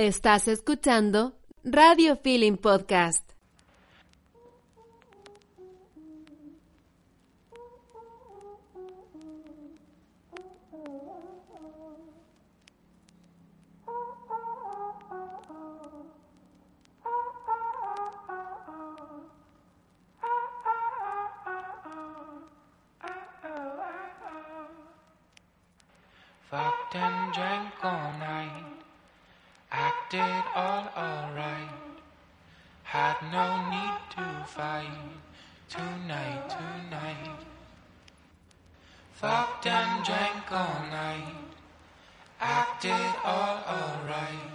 Estás escuchando Radio Feeling Podcast. All alright. Had no need to fight tonight, tonight. Fucked and drank all night, acted all alright.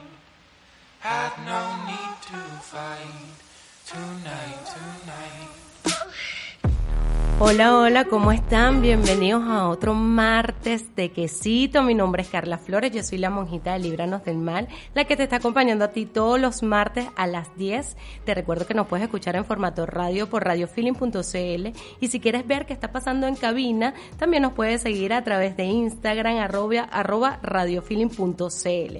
Had no need to fight tonight, tonight. Hola, hola, ¿cómo están? Bienvenidos a otro martes de quesito. Mi nombre es Carla Flores, yo soy la monjita de Libranos del Mal, la que te está acompañando a ti todos los martes a las 10. Te recuerdo que nos puedes escuchar en formato radio por radiofeeling.cl y si quieres ver qué está pasando en cabina, también nos puedes seguir a través de Instagram arroba, arroba radiofeeling.cl.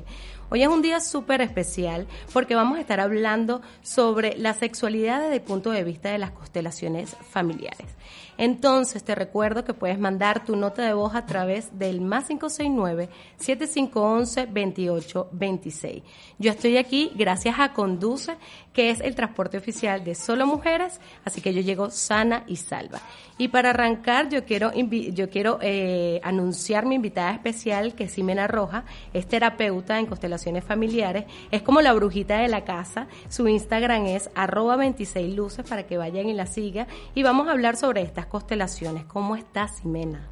Hoy es un día súper especial porque vamos a estar hablando sobre la sexualidad desde el punto de vista de las constelaciones familiares. Entonces te recuerdo que puedes mandar tu nota de voz a través del más 569-7511-2826. Yo estoy aquí gracias a Conduce, que es el transporte oficial de solo mujeres, así que yo llego sana y salva. Y para arrancar yo quiero, yo quiero eh, anunciar mi invitada especial, que es Ximena Roja, es terapeuta en constelaciones familiares, es como la brujita de la casa, su Instagram es arroba 26 luces para que vayan y la sigan y vamos a hablar sobre estas constelaciones. ¿Cómo estás, Ximena?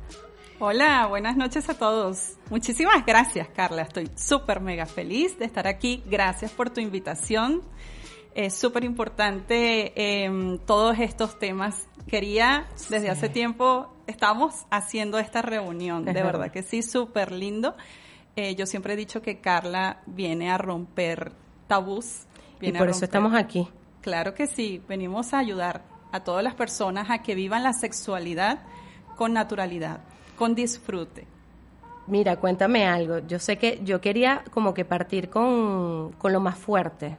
Hola, buenas noches a todos. Muchísimas gracias, Carla. Estoy súper mega feliz de estar aquí. Gracias por tu invitación. Es súper importante eh, todos estos temas. Quería, desde hace tiempo, estamos haciendo esta reunión. De verdad que sí, súper lindo. Eh, yo siempre he dicho que Carla viene a romper tabús. y por eso estamos aquí. Claro que sí, venimos a ayudar a todas las personas a que vivan la sexualidad con naturalidad, con disfrute. Mira, cuéntame algo. Yo sé que yo quería como que partir con, con lo más fuerte.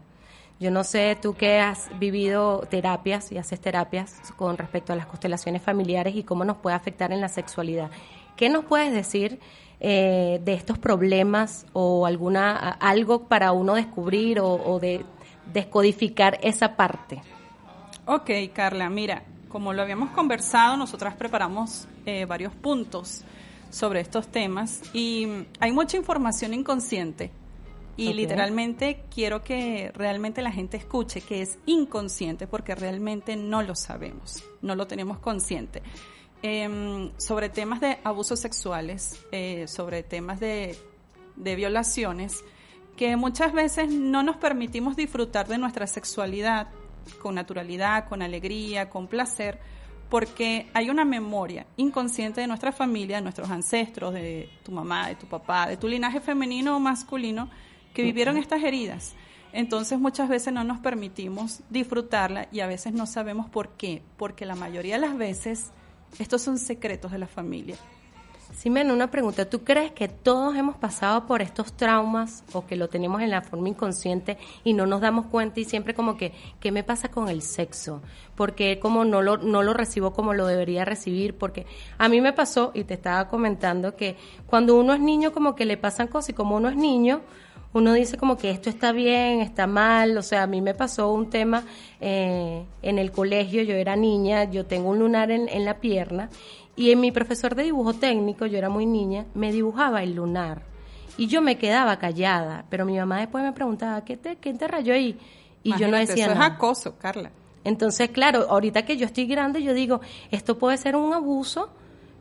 Yo no sé, tú que has vivido terapias y haces terapias con respecto a las constelaciones familiares y cómo nos puede afectar en la sexualidad. ¿Qué nos puedes decir eh, de estos problemas o alguna algo para uno descubrir o, o de descodificar esa parte? Ok, Carla, mira, como lo habíamos conversado, nosotras preparamos eh, varios puntos sobre estos temas y hay mucha información inconsciente y literalmente quiero que realmente la gente escuche que es inconsciente porque realmente no lo sabemos, no lo tenemos consciente. Em, sobre temas de abusos sexuales, eh, sobre temas de, de violaciones, que muchas veces no nos permitimos disfrutar de nuestra sexualidad con naturalidad, con alegría, con placer, porque hay una memoria inconsciente de nuestra familia, de nuestros ancestros, de tu mamá, de tu papá, de tu linaje femenino o masculino, que vivieron estas heridas. Entonces muchas veces no nos permitimos disfrutarla y a veces no sabemos por qué, porque la mayoría de las veces estos son secretos de la familia. Ximena, una pregunta. ¿Tú crees que todos hemos pasado por estos traumas o que lo tenemos en la forma inconsciente y no nos damos cuenta y siempre como que, ¿qué me pasa con el sexo? Porque como no lo, no lo recibo como lo debería recibir, porque a mí me pasó, y te estaba comentando, que cuando uno es niño como que le pasan cosas y como uno es niño, uno dice como que esto está bien, está mal, o sea, a mí me pasó un tema eh, en el colegio, yo era niña, yo tengo un lunar en, en la pierna y en mi profesor de dibujo técnico, yo era muy niña, me dibujaba el lunar y yo me quedaba callada, pero mi mamá después me preguntaba, ¿qué te, qué te rayó ahí? Y yo no decía eso nada. es acoso, Carla. Entonces, claro, ahorita que yo estoy grande, yo digo, esto puede ser un abuso,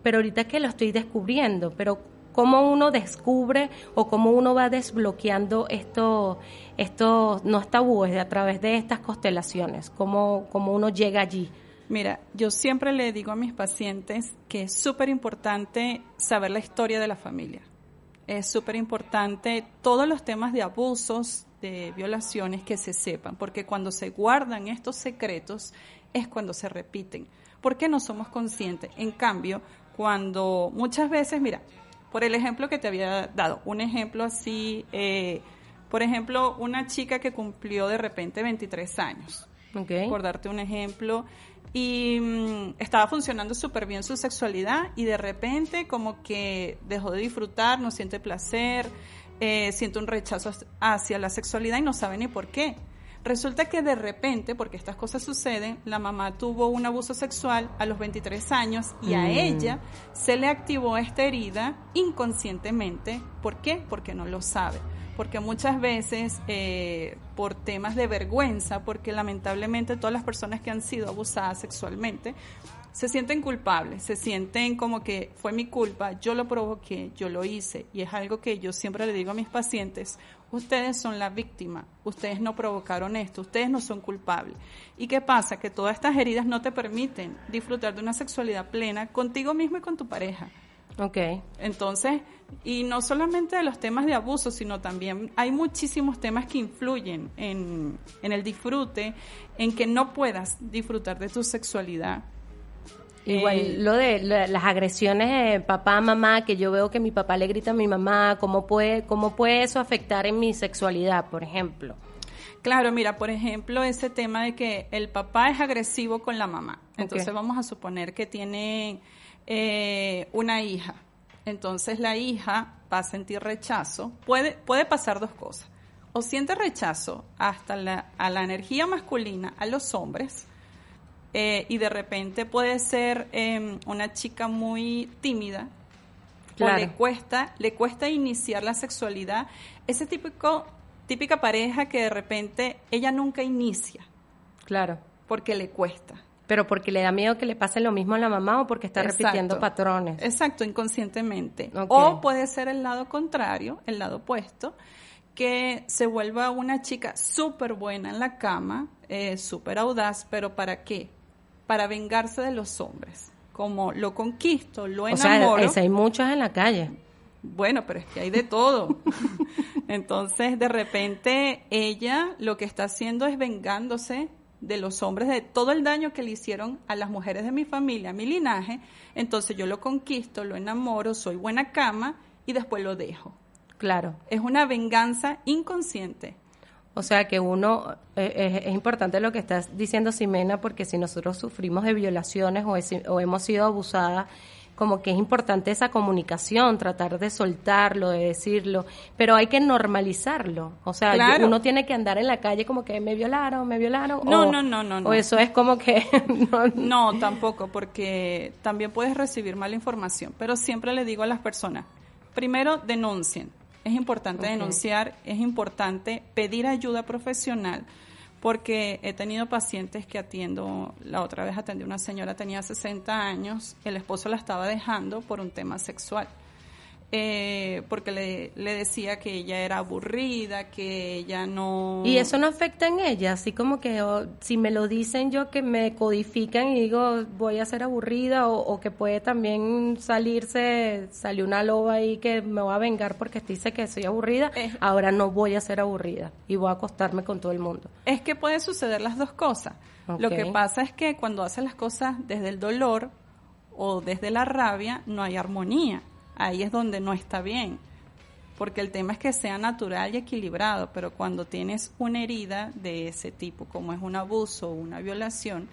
pero ahorita que lo estoy descubriendo, pero cómo uno descubre o cómo uno va desbloqueando esto, esto no es tabúes a través de estas constelaciones, cómo, cómo uno llega allí. Mira, yo siempre le digo a mis pacientes que es súper importante saber la historia de la familia. Es súper importante todos los temas de abusos, de violaciones que se sepan, porque cuando se guardan estos secretos es cuando se repiten, porque no somos conscientes. En cambio, cuando muchas veces, mira, por el ejemplo que te había dado, un ejemplo así eh, Por ejemplo, una chica que cumplió de repente 23 años, Ok. por darte un ejemplo, y mm, estaba funcionando súper bien su sexualidad y de repente como que dejó de disfrutar, no siente placer, eh, siente un rechazo hacia la sexualidad y no sabe ni por qué. Resulta que de repente, porque estas cosas suceden, la mamá tuvo un abuso sexual a los 23 años y a Mm. ella se le activó esta herida inconscientemente. ¿Por qué? Porque no lo sabe. Porque muchas veces, eh, por temas de vergüenza, porque lamentablemente todas las personas que han sido abusadas sexualmente se sienten culpables, se sienten como que fue mi culpa, yo lo provoqué, yo lo hice. Y es algo que yo siempre le digo a mis pacientes, ustedes son la víctima, ustedes no provocaron esto, ustedes no son culpables. ¿Y qué pasa? Que todas estas heridas no te permiten disfrutar de una sexualidad plena contigo mismo y con tu pareja. Ok. Entonces, y no solamente de los temas de abuso, sino también hay muchísimos temas que influyen en, en el disfrute, en que no puedas disfrutar de tu sexualidad. Igual Eh, lo de la- las agresiones de papá, mamá, que yo veo que mi papá le grita a mi mamá, ¿cómo puede, cómo puede eso afectar en mi sexualidad, por ejemplo? Claro, mira, por ejemplo, ese tema de que el papá es agresivo con la mamá. Entonces vamos a suponer que tiene eh, una hija. Entonces la hija va a sentir rechazo. Puede, puede pasar dos cosas. O siente rechazo hasta la, a la energía masculina, a los hombres, eh, y de repente puede ser eh, una chica muy tímida o le cuesta, le cuesta iniciar la sexualidad. Ese típico, típica pareja que de repente ella nunca inicia Claro. porque le cuesta. Pero porque le da miedo que le pase lo mismo a la mamá o porque está Exacto. repitiendo patrones. Exacto, inconscientemente. O puede ser el lado contrario, el lado opuesto, que se vuelva una chica súper buena en la cama, eh, súper audaz, pero ¿para qué? Para vengarse de los hombres. Como lo conquisto, lo o sea, enamoro. ese hay muchos en la calle. Bueno, pero es que hay de todo. Entonces, de repente, ella lo que está haciendo es vengándose de los hombres, de todo el daño que le hicieron a las mujeres de mi familia, a mi linaje. Entonces, yo lo conquisto, lo enamoro, soy buena cama y después lo dejo. Claro. Es una venganza inconsciente. O sea que uno, eh, es, es importante lo que estás diciendo, Ximena, porque si nosotros sufrimos de violaciones o, es- o hemos sido abusadas, como que es importante esa comunicación, tratar de soltarlo, de decirlo, pero hay que normalizarlo. O sea, Claro. uno tiene que andar en la calle como que me violaron, me violaron. No, o, no, no, no, no. O eso es como que... no, No, tampoco, porque también puedes recibir mala información. Pero siempre le digo a las personas, primero denuncien. Es importante denunciar, es importante pedir ayuda profesional, porque he tenido pacientes que atiendo, la otra vez atendí a una señora, tenía 60 años, el esposo la estaba dejando por un tema sexual. Eh, porque le, le decía que ella era aburrida, que ella no... Y eso no afecta en ella, así como que oh, si me lo dicen yo que me codifican y digo voy a ser aburrida o, o que puede también salirse, salió una loba ahí que me va a vengar porque dice que soy aburrida, Es- ahora no voy a ser aburrida y voy a acostarme con todo el mundo. Es que puede suceder las dos cosas. Lo que pasa es que cuando haces las cosas desde el dolor o desde la rabia, no hay armonía. Ahí es donde no está bien. Porque el tema es que sea natural y equilibrado, pero cuando tienes una herida de ese tipo, como es un abuso o una violación,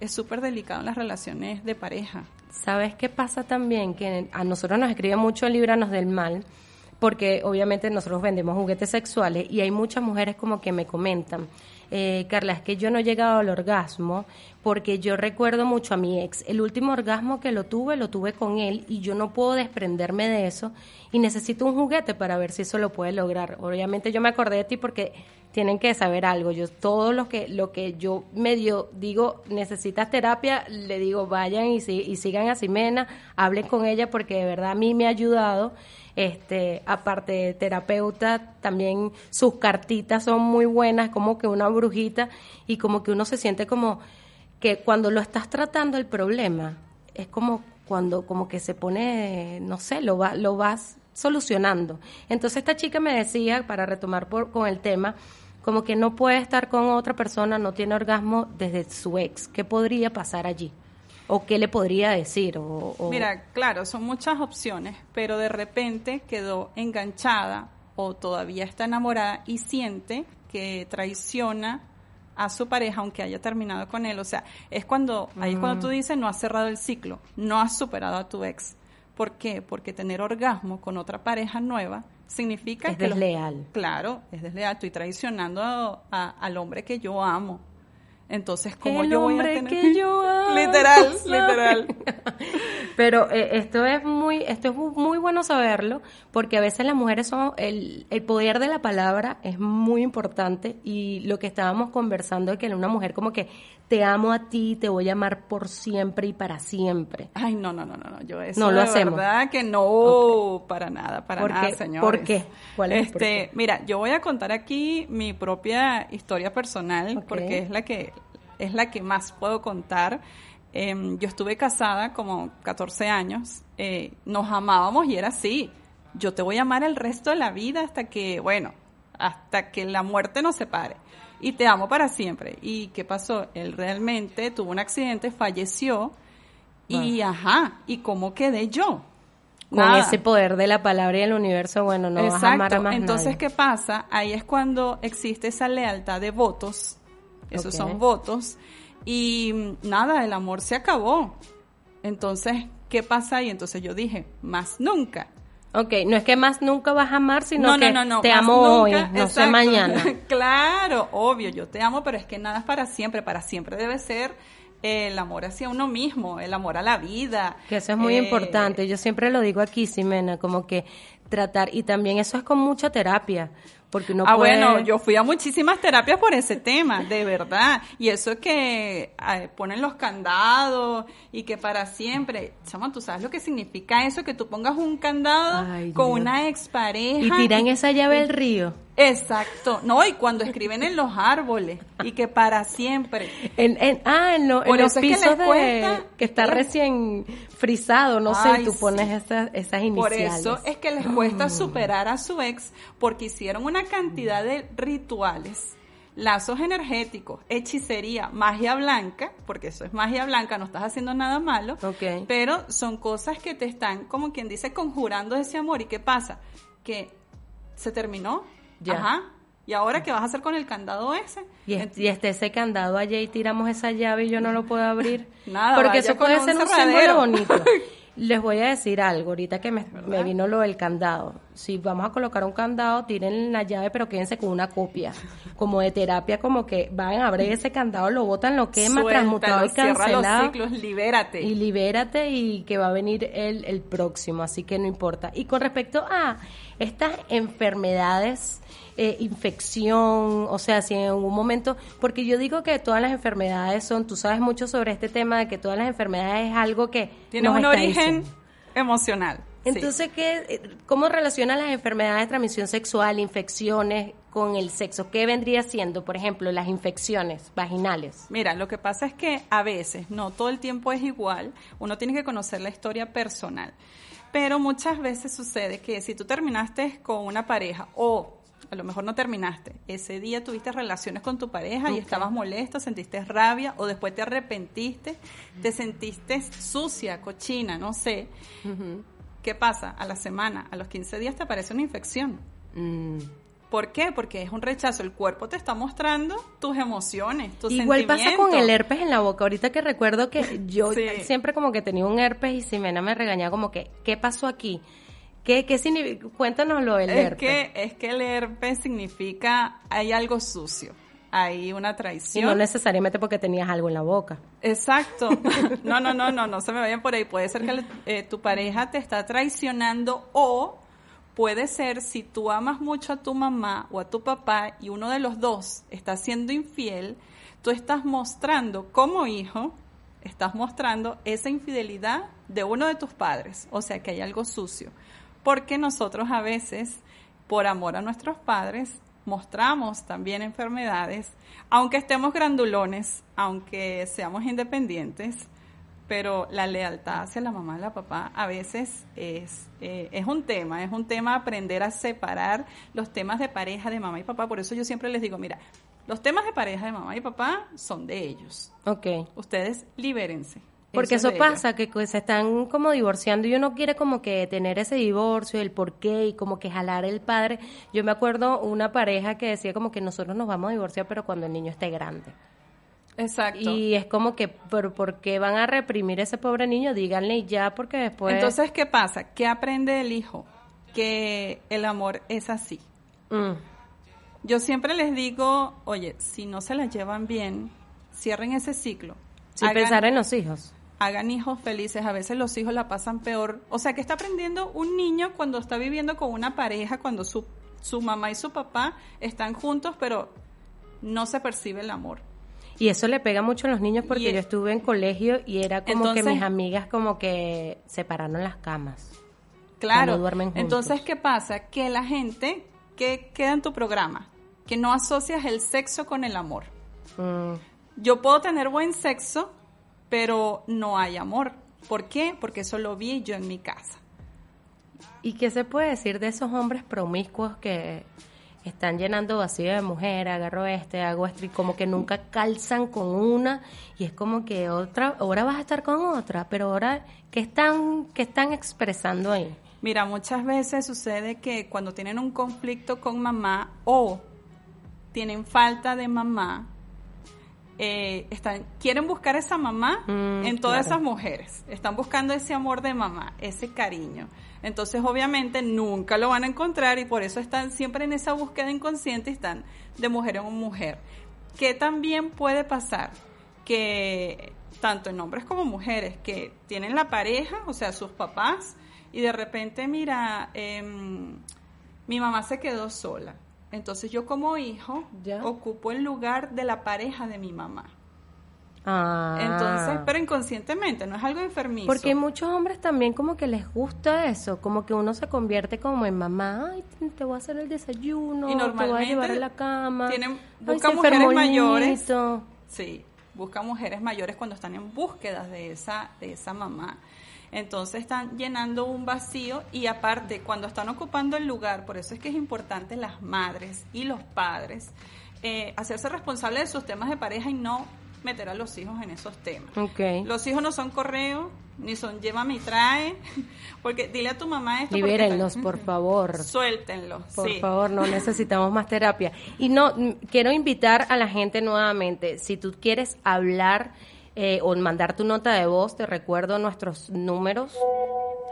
es súper delicado en las relaciones de pareja. ¿Sabes qué pasa también? Que a nosotros nos escribe mucho Líbranos del Mal, porque obviamente nosotros vendemos juguetes sexuales y hay muchas mujeres como que me comentan, eh, Carla, es que yo no he llegado al orgasmo porque yo recuerdo mucho a mi ex. El último orgasmo que lo tuve, lo tuve con él y yo no puedo desprenderme de eso y necesito un juguete para ver si eso lo puede lograr. Obviamente yo me acordé de ti porque tienen que saber algo. Yo todo lo que lo que yo medio digo, necesitas terapia, le digo, vayan y, si- y sigan a Ximena, hablen con ella porque de verdad a mí me ha ayudado. Este, aparte de terapeuta, también sus cartitas son muy buenas, como que una brujita y como que uno se siente como que cuando lo estás tratando el problema es como cuando como que se pone, no sé, lo va, lo vas solucionando. Entonces esta chica me decía, para retomar por, con el tema, como que no puede estar con otra persona, no tiene orgasmo desde su ex. ¿Qué podría pasar allí? ¿O qué le podría decir? O, o- Mira, claro, son muchas opciones, pero de repente quedó enganchada o todavía está enamorada y siente que traiciona a su pareja aunque haya terminado con él. O sea, es cuando, ahí es cuando tú dices no has cerrado el ciclo, no has superado a tu ex. ¿Por qué? Porque tener orgasmo con otra pareja nueva significa Es que... los- desleal. claro, es desleal. Estoy traicionando a- a- al hombre que yo amo. Entonces, ¿cómo El yo voy a tener... que yo amo, literal, literal. Pero eh, esto es muy, esto es mu- muy bueno saberlo, porque a veces las mujeres son, el, el poder de la palabra es muy importante y lo que estábamos conversando es que una mujer como que te amo a ti, te voy a amar por siempre y para siempre. Ay, no, no, no, no, no, yo eso No lo de hacemos. verdad que no, para nada, para ¿Por nada, qué? señores. ¿Por qué? ¿Cuál es el por Este, qué? mira, yo voy a contar aquí mi propia historia personal porque es la que es la que más puedo contar. Em, yo estuve casada como 14 años, eh, nos amábamos y era así. Yo te voy a amar el resto de la vida hasta que, bueno, hasta que la muerte nos separe. Y te amo para siempre. ¿Y qué pasó? Él realmente tuvo un accidente, falleció. Y ajá, ¿y cómo quedé yo? Con Nada. ese poder de la palabra y el universo, bueno, no vas a amar a más Entonces, nadie. ¿qué pasa? Ahí es cuando existe esa lealtad de votos. Esos son votos. Y nada, el amor se acabó. Entonces, ¿qué pasa ahí? Entonces yo dije, más nunca. Ok, no es que más nunca vas a amar, sino no, que no, no, no. te amo hoy, nunca, no sé mañana. claro, obvio, yo te amo, pero es que nada es para siempre. Para siempre debe ser el amor hacia uno mismo, el amor a la vida. Que eso es muy Eh, importante. Yo siempre lo digo aquí, Ximena, como que tratar, y también eso es con mucha terapia, porque uno ah, puede... bueno, yo fui a muchísimas terapias por ese tema, de verdad. Y eso es que eh, ponen los candados y que para siempre. Chama, ¿tú sabes lo que significa eso? Que tú pongas un candado Ay, con Dios. una expareja. Y tiran esa llave al río. Exacto. No, y cuando escriben en los árboles y que para siempre. En, en- ah, en, lo- en Por los es que pisos les de... que está recién frisado, no sé, Ay, y tú sí. pones esas, esas Por iniciales. eso es que les cuesta superar a su ex porque hicieron una cantidad de rituales, lazos energéticos, hechicería, magia blanca, porque eso es magia blanca, no estás haciendo nada malo, Ok. pero son cosas que te están, como quien dice, conjurando ese amor. ¿Y qué pasa? Que se terminó. Ya. Ajá. ¿Y ahora qué vas a hacer con el candado ese? Y, es- Ent- y esté ese candado allá y tiramos esa llave y yo no lo puedo abrir. Nada, Porque eso puede ser un símbolo bonito. Les voy a decir algo, ahorita que me, me vino lo del candado. Si vamos a colocar un candado, tiren la llave, pero quédense con una copia. Como de terapia, como que van a abrir ese candado, lo botan, lo quema, Suéltalo, transmutado y cierra los cancelado. ciclos, libérate. Y libérate y que va a venir el, el próximo, así que no importa. Y con respecto a estas enfermedades, eh, infección, o sea, si en algún momento, porque yo digo que todas las enfermedades son, tú sabes mucho sobre este tema de que todas las enfermedades es algo que Tiene un origen diciendo. emocional. sí. Entonces, ¿qué, ¿cómo relacionan las enfermedades de transmisión sexual, infecciones con el sexo? ¿Qué vendría siendo, por ejemplo, las infecciones vaginales? Mira, lo que pasa es que a veces, no todo el tiempo es igual, uno tiene que conocer la historia personal. Pero muchas veces sucede que si tú terminaste con una pareja o a lo mejor no terminaste, ese día tuviste relaciones con tu pareja y estabas molesto, sentiste rabia o después te arrepentiste, te sentiste sucia, cochina, no sé. ¿Qué pasa? A la semana, a los 15 días te aparece una infección. Mm. ¿Por qué? Porque es un rechazo. El cuerpo te está mostrando tus emociones, tus Igual pasa con sentimientos. el herpes en la boca. Ahorita que recuerdo que yo Sí. siempre como que tenía un herpes y Simena me regañaba como que, ¿qué pasó aquí? ¿Qué, qué significa? Cuéntanos lo del Es herpes. que, es que el herpes significa hay algo sucio, hay una Y traición. no necesariamente porque tenías algo en la boca. Exacto. No, no, no, no, no se me vayan por ahí. Puede ser que el- eh, tu pareja te está traicionando o puede ser si tú amas mucho a tu mamá o a tu papá y uno de los dos está siendo infiel, tú estás mostrando como hijo, estás mostrando esa infidelidad de uno de tus padres. O sea que hay algo sucio. Porque nosotros a veces, por amor a nuestros padres, mostramos también enfermedades, aunque estemos grandulones, aunque seamos independientes, pero la lealtad hacia la mamá y la papá a veces es, eh, es un tema, es un tema aprender a separar los temas de pareja de mamá y papá. Por eso yo siempre les digo, mira, los temas de pareja de mamá y papá son de ellos. Ok. Ustedes libérense. Porque Eso pasa, que se están como divorciando y uno quiere como que tener ese divorcio, el por qué y como que jalar el padre. Yo me acuerdo una pareja que decía como que nosotros nos vamos a divorciar pero cuando el niño esté grande. Exacto. Y es como que, ¿por, por qué van a reprimir a ese pobre niño? Díganle ya porque después... Entonces, ¿qué pasa? ¿Qué aprende el hijo? Que el amor es así. Mm, Yo siempre les digo, oye, si no se la llevan bien, cierren ese ciclo. sin Hagan- pensar en los hijos. Hagan hijos felices. A veces los hijos la pasan peor. O sea, que está aprendiendo un niño cuando está viviendo con una pareja, cuando su, su mamá y su papá están juntos, pero no se percibe el amor. Y eso le pega mucho a los niños porque yo estuve en colegio y era como que mis amigas como que separaron las camas. Claro. no duermen juntos. Entonces, ¿qué pasa? Que la gente que queda en tu programa, que no asocias el sexo con el amor. Mm, Yo puedo tener buen sexo, pero no hay amor. ¿Por qué? Porque eso lo vi yo en mi casa. ¿Y qué se puede decir de esos hombres promiscuos que están llenando vacío de mujer, agarro este, hago esto, y como que nunca calzan con una, y es como que otra, ahora vas a estar con otra, pero ahora, ¿qué están, qué están expresando ahí? Mira, muchas veces sucede que cuando tienen un conflicto con mamá o tienen falta de mamá, eh, están, quieren buscar esa mamá Mm, en todas claro. esas mujeres. Están buscando ese amor de mamá, ese cariño. Entonces, obviamente, nunca lo van a encontrar y por eso están siempre en esa búsqueda inconsciente y están de mujer en mujer. ¿Qué también puede pasar? Que tanto en hombres como mujeres que tienen la pareja, o sea, sus papás, y de repente, mira, em, mi mamá se quedó sola. Entonces yo como hijo Ya. ocupo el lugar de la pareja de mi mamá. Ah, Entonces, pero inconscientemente, no es algo enfermizo. porque hay muchos hombres también como que les gusta eso, como que uno se convierte como en mamá, ay, te voy a hacer el desayuno, Y te voy a normalmente llevar a la cama, tienen- buscan mujeres mayores. Sí, busca mujeres mayores cuando están en búsqueda de esa, de esa mamá. Entonces están llenando un vacío y aparte cuando están ocupando el lugar, por eso es que es importante las madres y los padres eh, hacerse responsables de sus temas de pareja y no meter a los hijos en esos temas. Ok. Los hijos no son correo, ni son llévame y trae, porque dile a tu mamá esto. Libérenlos, por favor. Suéltenlos, Por sí. favor, no necesitamos más terapia. Y no, mm, quiero invitar a la gente nuevamente, si tú quieres hablar eh, o mandar tu nota de voz, te recuerdo nuestros números.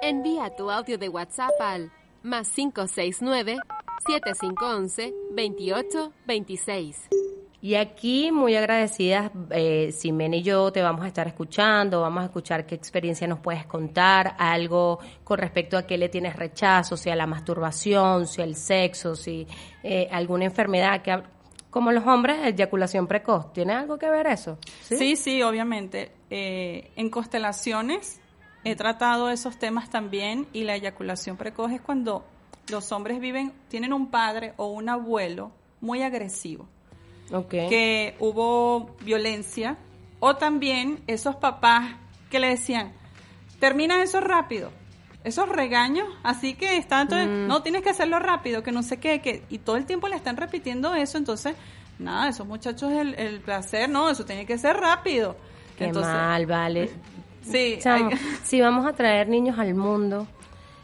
Envía tu audio de WhatsApp al más 569-7511-2826. Y aquí, muy agradecidas, eh, Simena y yo te vamos a estar escuchando, vamos a escuchar qué experiencia nos puedes contar, algo con respecto a qué le tienes rechazo, si a la masturbación, si al sexo, si eh, alguna enfermedad que, como los hombres, eyaculación precoz, ¿tiene algo que ver eso? Sí, sí, obviamente. Eh, en constelaciones he tratado esos temas también y la eyaculación precoz es cuando los hombres viven, tienen un padre o un abuelo muy agresivo, que hubo violencia, o también esos papás que le decían, termina eso rápido, esos regaños, así que está, entonces, no, tienes que hacerlo rápido, que no sé qué, que, y todo el tiempo le están repitiendo eso, entonces, nada, esos muchachos, el, el placer, no, eso tiene que ser rápido. Qué entonces, mal, vale. Sí, Chamo, hay- si vamos a traer niños al mundo,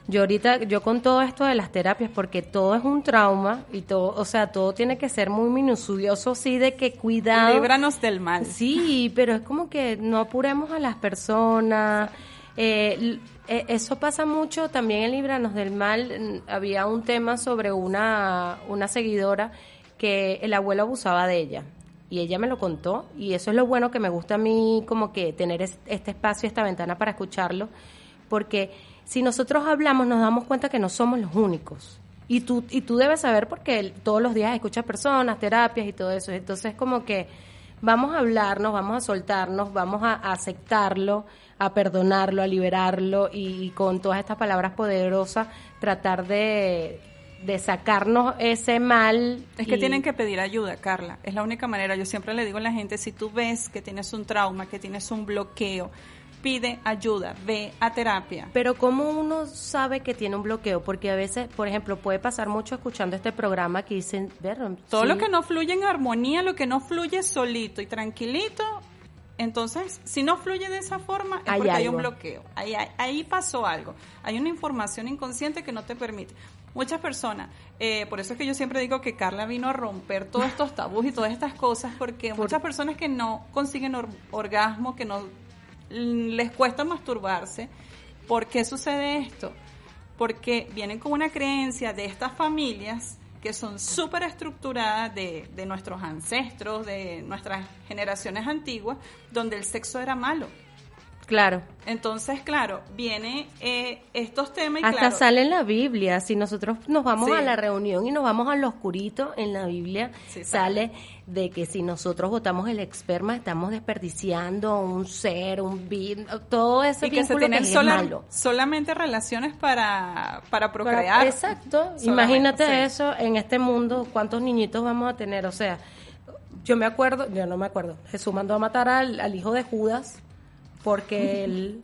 yo ahorita, yo con todo esto de las terapias, porque todo es un trauma y todo, o sea, todo tiene que ser muy minucioso, sí, de que cuidado. líbranos del mal. Sí, pero es como que no apuremos a las personas. Eh, eh, eso pasa mucho también en Libranos del Mal. Había un tema sobre una, una seguidora que el abuelo abusaba de ella. Y ella me lo contó. Y eso es lo bueno que me gusta a mí, como que tener es- este espacio, esta ventana para escucharlo. Porque si nosotros hablamos, nos damos cuenta que no somos los únicos. Y tú, y tú debes saber porque todos los días escuchas personas, terapias y todo eso. Entonces, como que vamos a hablarnos, vamos a soltarnos, vamos a aceptarlo, a perdonarlo, a liberarlo y, y con todas estas palabras poderosas tratar de, de sacarnos ese mal. Es que y- tienen que pedir ayuda, Carla. Es la única manera. Yo siempre le digo a la gente, si tú ves que tienes un trauma, que tienes un bloqueo, pide ayuda, ve a terapia. Pero ¿cómo uno sabe que tiene un bloqueo? Porque a veces, por ejemplo, puede pasar mucho escuchando este programa que dicen, ver, Todo sí, lo que no fluye en armonía, lo que no fluye solito y tranquilito, Entonces, si no fluye de esa forma, es Hay porque hay un bloqueo. Ahí, ahí, ahí pasó algo. Hay una información inconsciente que no te permite. Muchas personas, eh, por eso es que yo siempre digo que Carla vino a romper todos estos tabús y todas estas cosas, porque muchas personas que no consiguen or- orgasmo, que no mm, les cuesta masturbarse, ¿por qué sucede esto? Porque vienen con una creencia de estas familias que son súper estructuradas de, de nuestros ancestros, de nuestras generaciones antiguas, donde el sexo era malo. Claro. Entonces, claro, viene eh, estos temas y Hasta claro, sale en la Biblia. Si nosotros nos vamos Sí. a la reunión y nos vamos al oscurito, en la Biblia Sí, sale de que si nosotros botamos el esperma, estamos desperdiciando un ser, un bin, todo ese y que se tienen que es sola- malo. solamente relaciones para, para Para- procrear. exacto. Imagínate sí. eso en este mundo, cuántos niñitos vamos a tener. O sea, yo me acuerdo, yo no me acuerdo, Jesús mandó a matar al, al hijo de Judas porque él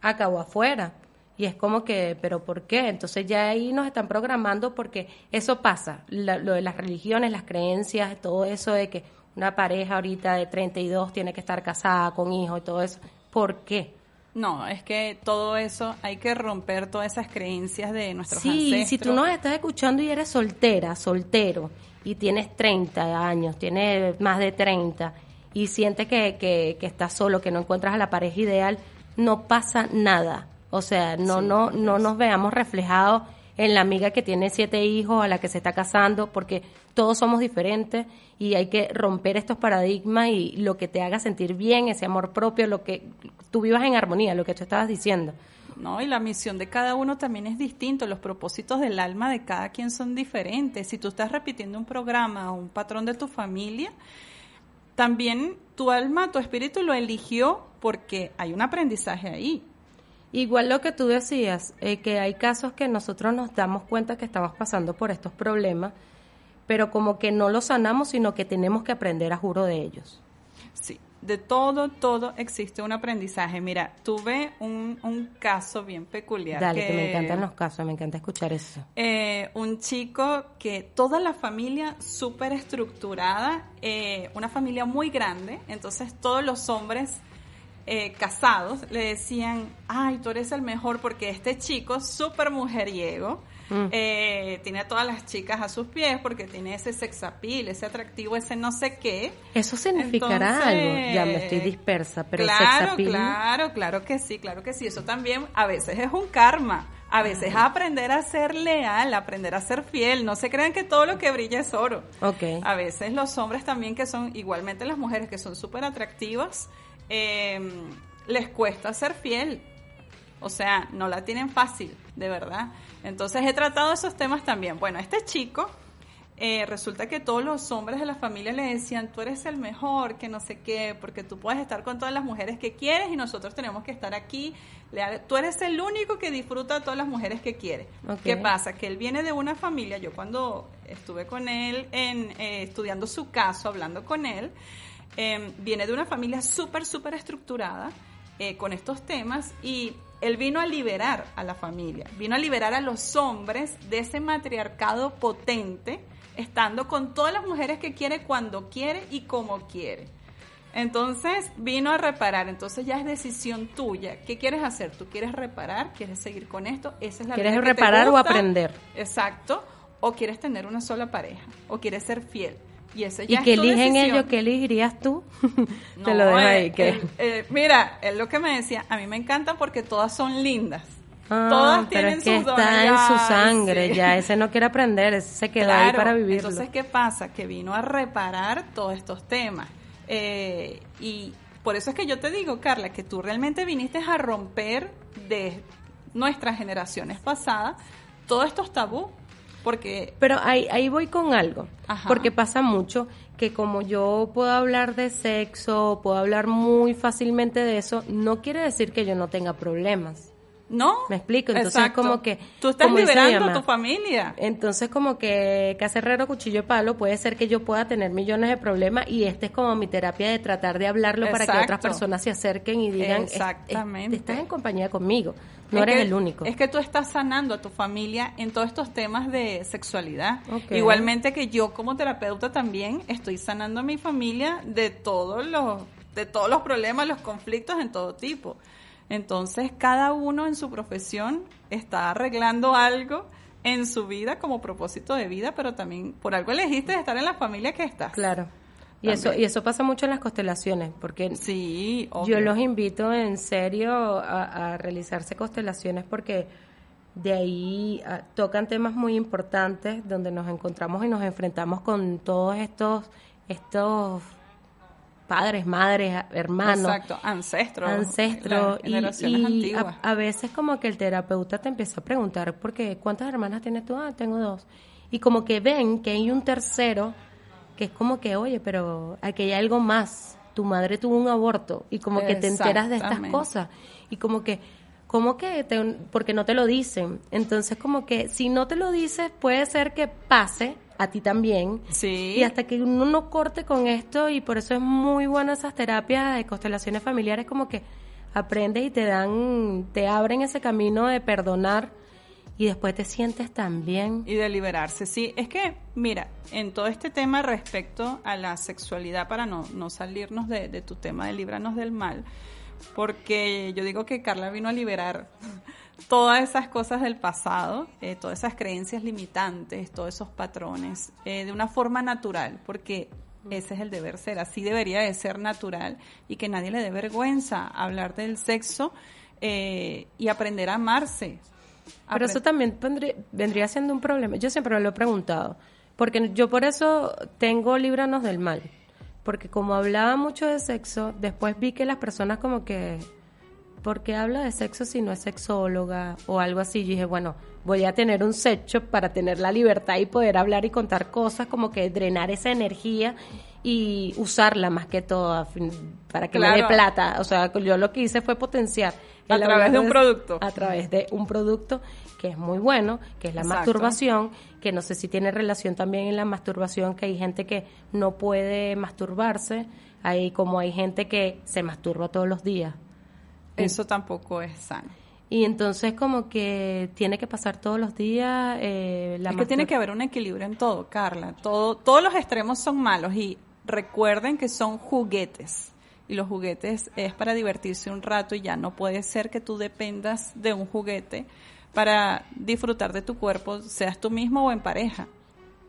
acabó afuera. Y es como que, ¿pero por qué? Entonces ya ahí nos están programando porque eso pasa, la- lo de las religiones, las creencias, todo eso de que una pareja ahorita de 32 tiene que estar casada con hijos y todo eso. ¿Por qué? No, es que todo eso hay que romper todas esas creencias de nuestros Sí, ancestros. si tú nos estás escuchando y eres soltera, soltero, y tienes 30 años, tienes más de 30, y sientes que, que, que estás solo, que no encuentras a la pareja ideal, no pasa nada. O sea, no, no, no nos veamos reflejados en la amiga que tiene siete hijos, a la que se está casando, porque todos somos diferentes y hay que romper estos paradigmas y lo que te haga sentir bien, ese amor propio, lo que tú vivas en armonía, lo que tú estabas diciendo. No, y la misión de cada uno también es distinto, los propósitos del alma de cada quien son diferentes. Si tú estás repitiendo un programa o un patrón de tu familia, también tu alma, tu espíritu lo eligió porque hay un aprendizaje ahí. Igual lo que tú decías, eh, que hay casos que nosotros nos damos cuenta que estamos pasando por estos problemas, pero como que no los sanamos, sino que tenemos que aprender a juro de ellos. Sí, de todo, todo existe un aprendizaje. Mira, tuve un, un caso bien peculiar. Dale, que... me encantan los casos, me encanta escuchar eso. Eh, un chico que toda la familia súper estructurada, eh, una familia muy grande, entonces todos los hombres eh, casados le decían, ay, tú eres el mejor porque este chico súper mujeriego, Mm. eh, tiene a todas las chicas a sus pies porque tiene ese sex appeal, ese atractivo, ese no sé qué. Eso significará Entonces, algo. Ya me estoy dispersa, pero claro, sex appeal. claro, claro que sí, claro que sí. Eso también a veces es un karma. A veces es aprender a ser leal, aprender a ser fiel. No se crean que todo lo que brilla es oro. Ok. A veces los hombres también que son, igualmente las mujeres que son súper atractivas, eh, les cuesta ser fiel. O sea, no la tienen fácil, de verdad. Entonces he tratado esos temas también. Bueno, este chico, eh, resulta que todos los hombres de la familia le decían, tú eres el mejor, que no sé qué, porque tú puedes estar con todas las mujeres que quieres y nosotros tenemos que estar aquí. Tú eres el único que disfruta a todas las mujeres que quiere. ¿Qué pasa? Que él viene de una familia, yo cuando estuve con él en, eh, estudiando su caso, hablando con él, eh, viene de una familia súper, súper estructurada eh, con estos temas y él vino a liberar a la familia, vino a liberar a los hombres de ese matriarcado potente, estando con todas las mujeres que quiere cuando quiere y como quiere. Entonces vino a reparar, entonces ya es decisión tuya. ¿Qué quieres hacer? ¿Tú quieres reparar? ¿Quieres seguir con esto? Esa es la ¿Quieres vida que te reparar o aprender? Exacto. O quieres tener una sola pareja. O quieres ser fiel. Y ese ¿Y ya qué es tu eligen decisión. ellos? ¿Qué elegirías tú? Te No, lo dejo eh, ahí. que- él- eh, mira, él lo que me decía, a mí me encanta porque todas son lindas. Ah, todas pero tienen es que sus está en su sangre, sí. ya ese no quiere aprender, ese se quedó ahí para vivirlo. Entonces, ¿qué pasa? Que vino a reparar todos estos temas. Eh, y por eso es que yo te digo, Carla, que tú realmente viniste a romper de nuestras generaciones pasadas todos estos tabú. Porque Pero ahí, ahí voy con algo, Ajá. porque pasa mucho que como yo puedo hablar de sexo, puedo hablar muy fácilmente de eso, no quiere decir que yo no tenga problemas. No. Me explico, entonces Exacto. como que... Tú estás liberando a tu familia. Entonces como que cacerrero, cuchillo palo, puede ser que yo pueda tener millones de problemas y esta es como mi terapia de tratar de hablarlo para que otras personas se acerquen y digan, "Es- es- Exactamente. estás en compañía conmigo, no Es eres que- el único. Es que tú estás sanando a tu familia en todos estos temas de sexualidad. Igualmente que yo como terapeuta también estoy sanando a mi familia de todos los de todos los problemas, los conflictos en todo tipo. Entonces, cada uno en su profesión está arreglando algo en su vida como propósito de vida, pero también por algo elegiste estar en la familia que estás. Claro. Y eso, y eso pasa mucho en las constelaciones, porque sí, yo los invito en serio a, realizarse constelaciones porque de ahí ah, tocan temas muy importantes donde nos encontramos y nos enfrentamos con todos estos, estos padres, madres, hermanos. Exacto, ancestros. Ancestros. Y, a, veces como que el terapeuta te empieza a preguntar, porque ¿cuántas hermanas tienes tú? Ah, tengo dos. Y como que ven que hay un tercero que es como que, oye, pero aquí hay algo más. Tu madre tuvo un aborto y como que te enteras de estas cosas. Y como que, como que, te, porque no te lo dicen. Entonces como que si no te lo dices, puede ser que pase a ti también. Sí. Y hasta que uno no corte con esto, y por eso es muy bueno esas terapias de constelaciones familiares, como que aprendes y te dan, te abren ese camino de perdonar y después te sientes tan bien. Y de liberarse, sí. Es que, mira, en todo este tema respecto a la sexualidad, para no, no salirnos de, de tu tema de librarnos del mal, porque yo digo que Carla vino a liberar todas esas cosas del pasado, eh, todas esas creencias limitantes, todos esos patrones, eh, de una forma natural, porque ese es el deber ser, así debería de ser natural y que nadie le dé vergüenza hablar del sexo eh, y aprender a amarse. Pero eso también vendría, siendo un problema. Yo siempre lo he preguntado, porque yo por eso tengo Líbranos del Mal, porque como hablaba mucho de sexo, después vi que las personas como que ¿por qué habla de sexo si no es sexóloga o algo así? Y dije, bueno, voy a tener un sexo para tener la libertad y poder hablar y contar cosas, como que drenar esa energía y usarla más que todo para que me dé plata. O sea, yo lo que hice fue potenciar. A través de un producto. A través de un producto que es muy bueno, que es la masturbación, que no sé si tiene relación también en la masturbación, que hay gente que no puede masturbarse, hay como hay gente que se masturba todos los días. Eso tampoco es sano. Y entonces como que tiene que pasar todos los días eh, la Es que tiene que haber un equilibrio en todo, Carla. Todo, todos los extremos son malos y recuerden que son juguetes. Y los juguetes es para divertirse un rato y ya no puede ser que tú dependas de un juguete para disfrutar de tu cuerpo, seas tú mismo o en pareja.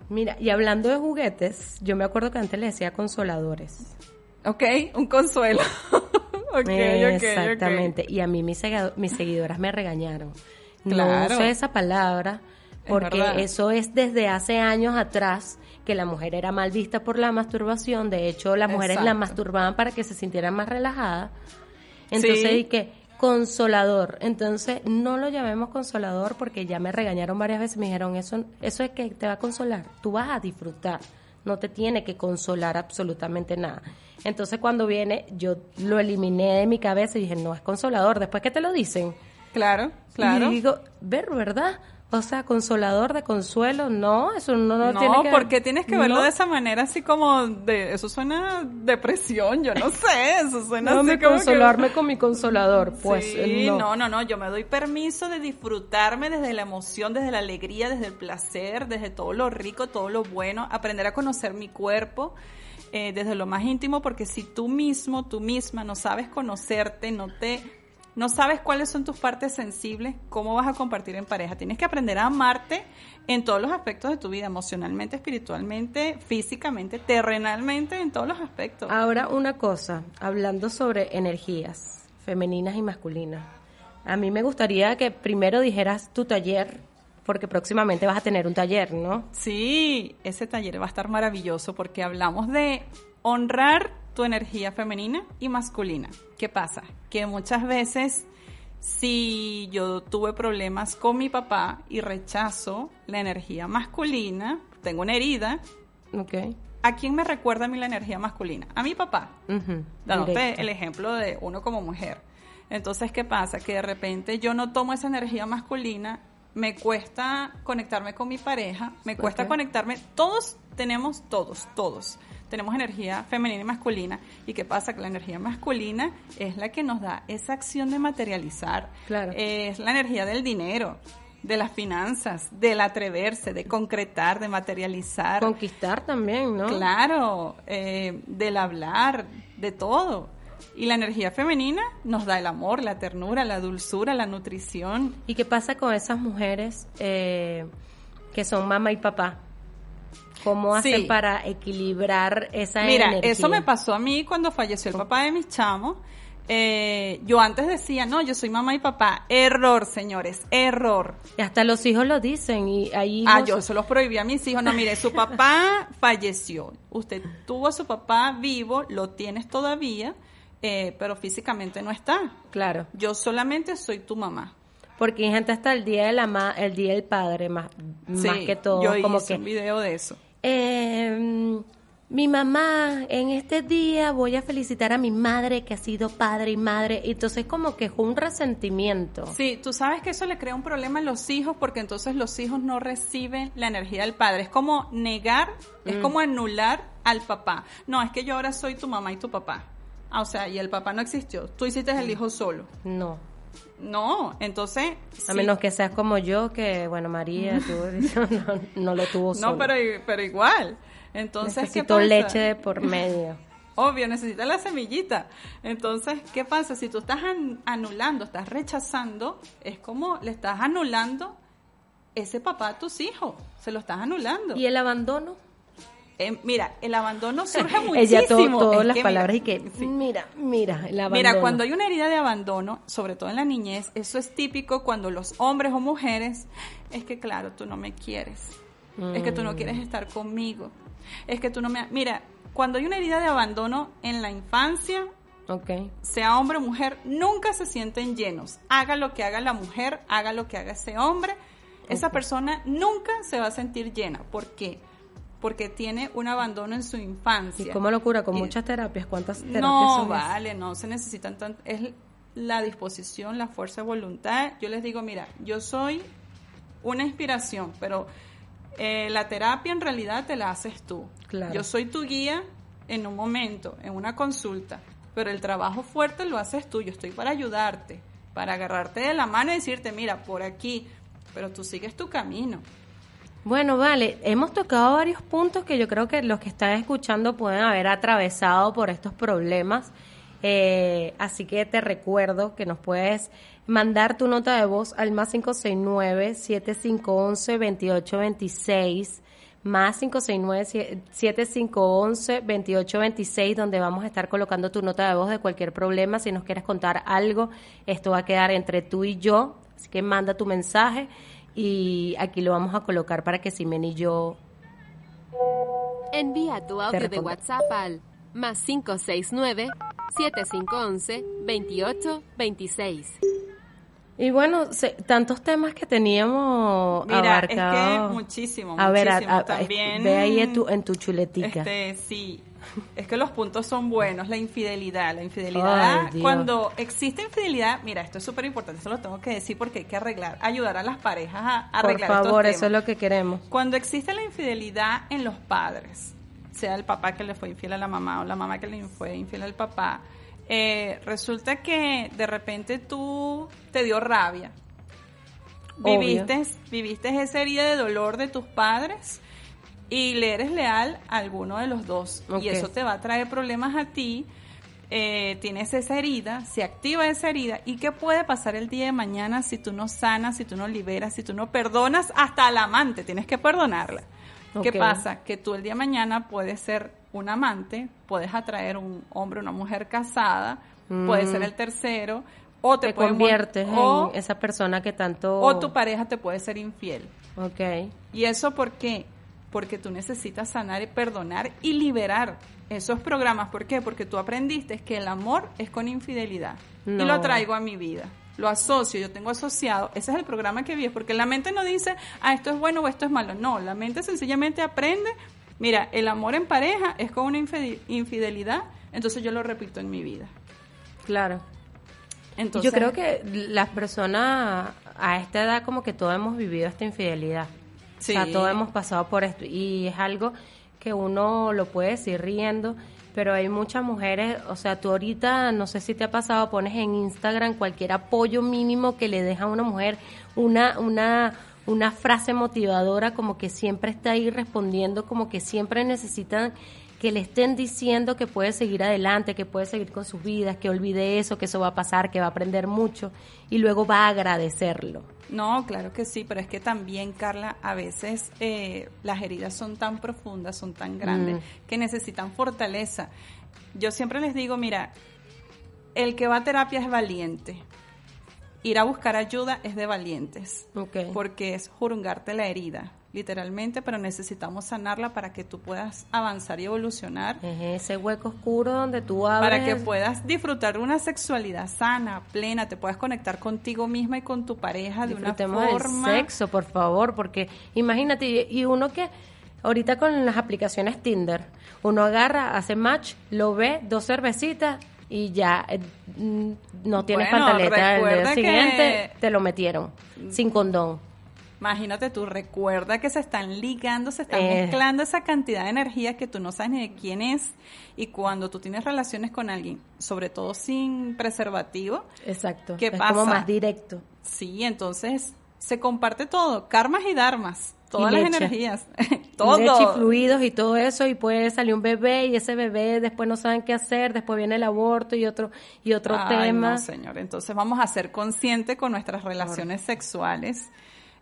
Mira, y hablando de juguetes, yo me acuerdo que antes le decía consoladores. Ok, un consuelo. Exactamente. Y a mí mis, seguidoras me regañaron. No usé esa palabra porque eso es desde hace años atrás que la mujer era mal vista por la masturbación. De hecho, las mujeres la masturbaban para que se sintieran más relajadas. Entonces, y que consolador. Entonces, no lo llamemos consolador porque ya me regañaron varias veces. Me dijeron, eso, eso es que te va a consolar. Tú vas a disfrutar no te tiene que consolar absolutamente nada. Entonces cuando viene, yo lo eliminé de mi cabeza y dije, no es consolador, después que te lo dicen. Claro, claro. Y digo, ver, ¿verdad? O sea, consolador de consuelo, no, eso no, no, tiene que No, porque tienes que verlo de esa manera así como de, eso suena depresión, yo no sé, eso suena no así me consolarme con mi consolador, pues sí, no. no, no, yo me doy permiso de disfrutarme desde la emoción, desde la alegría, desde el placer, desde todo lo rico, todo lo bueno, aprender a conocer mi cuerpo. Eh, desde lo más íntimo, porque si tú mismo, tú misma no sabes conocerte, no te no sabes cuáles son tus partes sensibles, cómo vas a compartir en pareja. Tienes que aprender a amarte en todos los aspectos de tu vida, emocionalmente, espiritualmente, físicamente, terrenalmente, en todos los aspectos. Ahora una cosa, hablando sobre energías femeninas y masculinas. A mí me gustaría que primero dijeras tu taller, porque próximamente vas a tener un taller, ¿no? Sí, ese taller va a estar maravilloso porque hablamos de honrar tu energía femenina y masculina. ¿Qué pasa? Que muchas veces si yo tuve problemas con mi papá y rechazo la energía masculina, tengo una herida. Okay. ¿A quién me recuerda a mí la energía masculina? A mi papá. Dándote el ejemplo de uno como mujer. Entonces, ¿qué pasa? Que de repente yo no tomo esa energía masculina, me cuesta conectarme con mi pareja, me cuesta conectarme. Todos tenemos, todos, todos tenemos energía femenina y masculina. ¿Y qué pasa? Que la energía masculina es la que nos da esa acción de materializar. Claro. Es la energía del dinero, de las finanzas, del atreverse, de concretar, de materializar. Conquistar también, ¿no? Claro, eh, del hablar, de todo. Y la energía femenina nos da el amor, la ternura, la dulzura, la nutrición. ¿Y qué pasa con esas mujeres eh, que son mamá y papá? ¿Cómo hacen Sí. para equilibrar esa Mira, energía? eso me pasó a mí cuando falleció el papá de mis chamos. Eh, yo antes decía, no, yo soy mamá y papá. Error, señores, error. Y hasta los hijos lo dicen y ahí Ah, yo se los prohibí a mis hijos. No, mire, su papá falleció. Usted tuvo a su papá vivo, lo tienes todavía, eh, pero físicamente no está. Claro, Yo solamente soy tu mamá. Porque hay gente hasta el día de la ma el día del padre más, más que todo, yo como hice que un video de eso. eh, mi mamá, en este día voy a felicitar a mi madre que ha sido padre y madre. Entonces como que es un resentimiento. Sí, tú sabes que eso le crea un problema a los hijos porque entonces los hijos no reciben la energía del padre. Es como negar, es como anular al papá. No, es que yo ahora soy tu mamá y tu papá. Ah, o sea, y el papá no existió. Tú hiciste el hijo solo. No. No, entonces... A sí. menos que seas como yo, que bueno, María no, no lo tuvo solo. No, pero, pero igual. Entonces, ¿qué Necesito pasa? leche de por medio. Obvio, necesitas la semillita. Entonces, ¿qué pasa? Si tú estás an- anulando, estás rechazando, es como le estás anulando ese papá a tus hijos. Se lo estás anulando. ¿Y el abandono? Eh, mira, el abandono surge muchísimo. Ella todo, todas Es las que, palabras mira, y que, sí. mira, mira, el abandono. Mira, cuando hay una herida de abandono, sobre todo en la niñez, eso es típico cuando los hombres o mujeres, es que claro, tú no me quieres, es que tú no Mm. quieres estar conmigo, es que tú no me... Mira, cuando hay una herida de abandono en la infancia, Ok. sea hombre o mujer, nunca se sienten llenos. Haga lo que haga la mujer, haga lo que haga ese hombre, esa persona nunca se va a sentir llena. ¿Por qué? Porque tiene un abandono en su ¿Y infancia. cómo lo cura? ¿Con Y- muchas terapias? ¿Cuántas terapias no, son esas? vale, no se necesitan tanto. Es la disposición, la fuerza de voluntad. Yo les digo, mira, yo soy una inspiración, pero eh, la terapia en realidad te la haces tú. Claro. Yo soy tu guía en un momento, en una consulta, pero el trabajo fuerte lo haces tú. Yo estoy para ayudarte, para agarrarte de la mano y decirte, mira, por aquí, pero tú sigues tu camino. Bueno, vale, hemos tocado varios puntos que yo creo que los que están escuchando pueden haber atravesado por estos problemas. Eh, así que te recuerdo que nos puedes mandar tu nota de voz al más 569-7511-2826, más 569-7511-2826, donde vamos a estar colocando tu nota de voz de cualquier problema. Si nos quieres contar algo, esto va a quedar entre tú y yo. Así que manda tu mensaje y aquí lo vamos a colocar para que Simen y yo Envía tu audio de. WhatsApp al más 569-7511-2826. Y bueno, se- tantos temas que teníamos Mira, es que abarcados. muchísimo, A ver, a- a- También- ve ahí en tu, en tu chuletica. Este, sí. Es que los puntos son buenos, la infidelidad, la infidelidad, Ay, cuando existe infidelidad, mira, esto es súper importante, eso lo tengo que decir porque hay que arreglar, ayudar a las parejas a Por arreglar estos favor, temas. eso es lo que queremos. Cuando existe la infidelidad en los padres, sea el papá que le fue infiel a la mamá o la mamá que le fue infiel al papá, eh, resulta que de repente tú te dio rabia. Obvio. Viviste, viviste esa herida de dolor de tus padres y le eres leal a alguno de los dos. Y eso te va a traer problemas a ti. Eh, tienes esa herida, se activa esa herida. ¿Y qué puede pasar el día de mañana si tú no sanas, si tú no liberas, si tú no perdonas hasta al amante? Tienes que perdonarla. ¿Qué pasa? Que tú el día de mañana puedes ser un amante, puedes atraer un hombre, una mujer casada, puede ser el tercero, o te, Mm. Te conviertes o- en esa persona que tanto... o tu pareja te puede ser infiel. Ok. ¿Y eso por qué? Porque tú necesitas sanar y perdonar y liberar esos programas. ¿Por qué? Porque tú aprendiste que el amor es con infidelidad. No. Y lo traigo a mi vida. Lo asocio, yo tengo asociado. Ese es el programa que vi. Porque la mente no dice, ah, esto es bueno o esto es malo. No, la mente sencillamente aprende. Mira, el amor en pareja es con una infide- infidelidad. Entonces yo lo repito en mi vida. Claro. Entonces, Yo creo que las personas a esta edad como que todos hemos vivido esta infidelidad. Sí. O sea, todos hemos pasado por esto y es algo que uno lo puede decir riendo, pero hay muchas mujeres, o sea, tú ahorita, no sé si te ha pasado, pones en Instagram cualquier apoyo mínimo que le deja a una mujer, una, una, una frase motivadora como que siempre está ahí respondiendo, como que siempre necesitan que le estén diciendo que puede seguir adelante, que puede seguir con sus vidas, que olvide eso, que eso va a pasar, que va a aprender mucho y luego va a agradecerlo. No, claro que sí, pero es que también, Carla, a veces eh, las heridas son tan profundas, son tan grandes, Mm. que necesitan fortaleza. Yo siempre les digo, mira, el que va a terapia es valiente. Ir a buscar ayuda es de valientes. Ok. Porque es jurungarte la herida, literalmente, pero necesitamos sanarla para que tú puedas avanzar y evolucionar Es ese hueco oscuro donde tú abres. para que puedas disfrutar de una sexualidad sana, plena, te puedas conectar contigo misma y con tu pareja de una forma. del sexo, por favor, porque imagínate, y uno que ahorita con las aplicaciones Tinder, uno agarra, hace match, lo ve, dos cervecitas y ya eh, mm, no tienes Bueno, pantaleta. El día siguiente te lo metieron, sin condón. Imagínate tú, recuerda que se están ligando, se están Eh. mezclando esa cantidad de energía que tú no sabes ni de quién es. Y cuando tú tienes relaciones con alguien, sobre todo sin preservativo, Exacto. ¿Qué es pasa? como más directo. sí, entonces se comparte todo, karmas y dharmas, todas Y las leche. energías, todo. Leche y fluidos y todo eso y puede salir un bebé y ese bebé después no saben qué hacer, después viene el aborto y otro y otro Ay, tema. No, señor. Entonces vamos a ser conscientes con nuestras relaciones sexuales,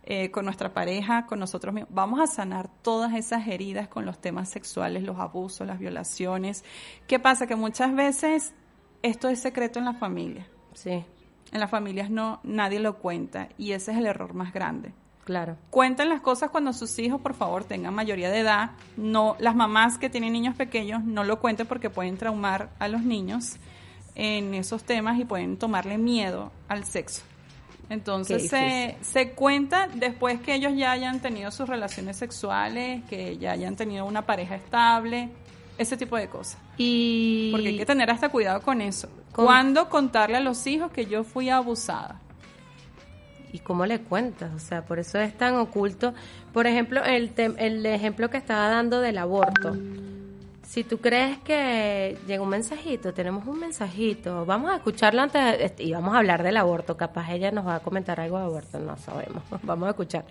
eh, con nuestra pareja, con nosotros mismos. Vamos a sanar todas esas heridas con los temas sexuales, los abusos, las violaciones. ¿Qué pasa? Que muchas veces esto es secreto en la familia. Sí, En las familias no, nadie lo cuenta y ese es el error más grande. Claro. Cuenten las cosas cuando sus hijos, por favor, tengan mayoría de edad. No, las mamás que tienen niños pequeños no lo cuenten porque pueden traumar a los niños en esos temas y pueden tomarle miedo al sexo. Entonces se, se cuenta después que ellos ya hayan tenido sus relaciones sexuales, que ya hayan tenido una pareja estable, ese tipo de cosas. Y Porque hay que tener hasta cuidado con eso. ¿Cuándo contarle a los hijos que yo fui abusada? ¿Y cómo le cuentas? O sea, por eso es tan oculto. Por ejemplo, el, el ejemplo que estaba dando del aborto. Si tú crees que llega un mensajito, tenemos un mensajito, vamos a escucharlo antes de- y vamos a hablar del aborto. Capaz ella nos va a comentar algo de aborto, no sabemos. Vamos a escuchar.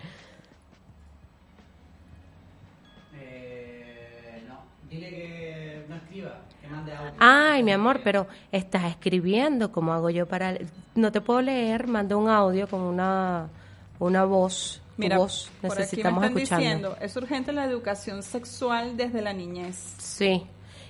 Eh, no, dile que no escriba, que mande audio. Ay, mi amor, pero estás escribiendo, ¿cómo hago yo para...? No te puedo leer, manda un audio con una, una voz. tu Mira, voz, por aquí me necesitamos están escucharla. diciendo, es urgente la educación sexual desde la niñez. Sí,